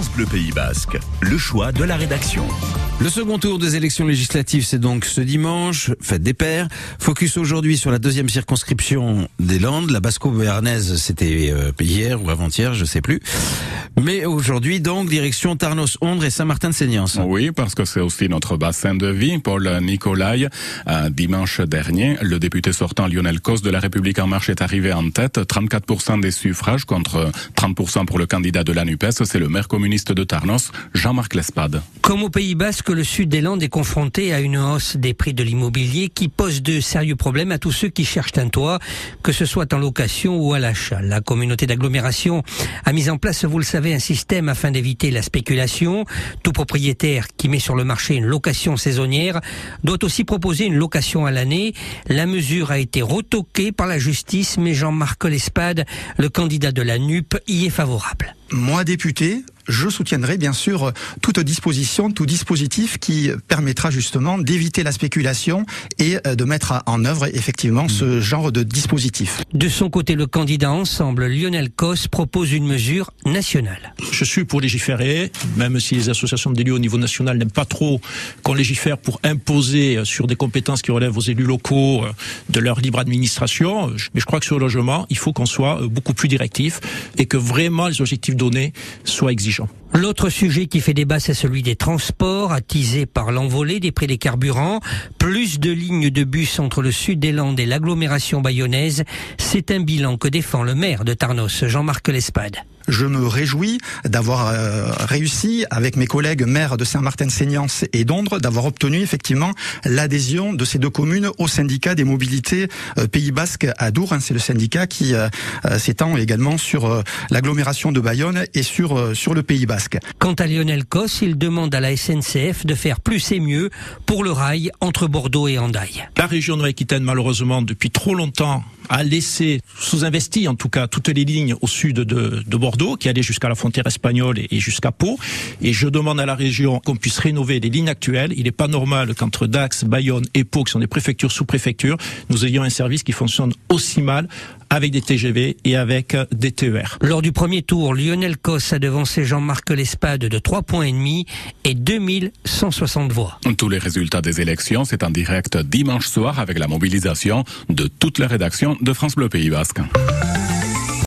France Bleu Pays Basque, le choix de la rédaction. Le second tour des élections législatives, c'est donc ce dimanche, fête des pères. Focus aujourd'hui sur la deuxième circonscription des Landes. La Basco-Béarnaise, c'était euh, hier ou avant-hier, je sais plus. Mais aujourd'hui, donc, direction Tarnos-Ondre et Saint-Martin-de-Seignance. Oui, parce que c'est aussi notre bassin de vie. Paul Nicolai, euh, dimanche dernier, le député sortant Lionel Cos de La République En Marche est arrivé en tête. 34% des suffrages contre 30% pour le candidat de la NUPES. C'est le maire communiste de Tarnos, Jean-Marc Lespade. Comme au Pays Basque, le sud des Landes est confronté à une hausse des prix de l'immobilier qui pose de sérieux problèmes à tous ceux qui cherchent un toit, que ce soit en location ou à l'achat. La communauté d'agglomération a mis en place, vous le savez, un système afin d'éviter la spéculation. Tout propriétaire qui met sur le marché une location saisonnière doit aussi proposer une location à l'année. La mesure a été retoquée par la justice, mais Jean-Marc Lespade, le candidat de la NUP, y est favorable. Moi, député, je soutiendrai bien sûr toute disposition, tout dispositif qui permettra justement d'éviter la spéculation et euh, de mettre en œuvre effectivement ce mm. genre de dispositif. De son côté, le candidat Ensemble, Lionel Cos, propose une mesure nationale. Je suis pour légiférer, même si les associations d'élus au niveau national n'aiment pas trop qu'on légifère pour imposer euh, sur des compétences qui relèvent aux élus locaux euh, de leur libre administration. Mais je crois que sur le logement, il faut qu'on soit beaucoup plus directif et que vraiment les objectifs donnés soient exigeants. L'autre sujet qui fait débat, c'est celui des transports, attisé par l'envolée des prix des carburants. Plus de lignes de bus entre le sud des Landes et l'agglomération bayonnaise, c'est un bilan que défend le maire de Tarnos, Jean-Marc Lespade je me réjouis d'avoir euh, réussi avec mes collègues maires de Saint-Martin-Seignance et d'Ondre d'avoir obtenu effectivement l'adhésion de ces deux communes au syndicat des mobilités euh, Pays Basque à Dour. Hein. C'est le syndicat qui euh, s'étend également sur l'agglomération de Bayonne et sur sur le Pays Basque. Quant à Lionel Cos, il demande à la SNCF de faire plus et mieux pour le rail entre Bordeaux et Andaille. La région de Aquitaine, malheureusement, depuis trop longtemps, a laissé sous-investi en tout cas toutes les lignes au sud de, de Bordeaux qui allaient jusqu'à la frontière espagnole et, jusqu'à Pau. Et je demande à la région qu'on puisse rénover les lignes actuelles. Il n'est pas normal qu'entre Dax, Bayonne et Pau, qui sont des préfectures sous préfectures, nous ayons un service qui fonctionne aussi mal avec des TGV et avec des TER. Lors du premier tour, Lionel Cos a devancé Jean-Marc Lespade de 3 points et demi et 2160 voix. Tous les résultats des élections, c'est en direct dimanche soir avec la mobilisation de toute la rédaction de France Bleu Pays Basque.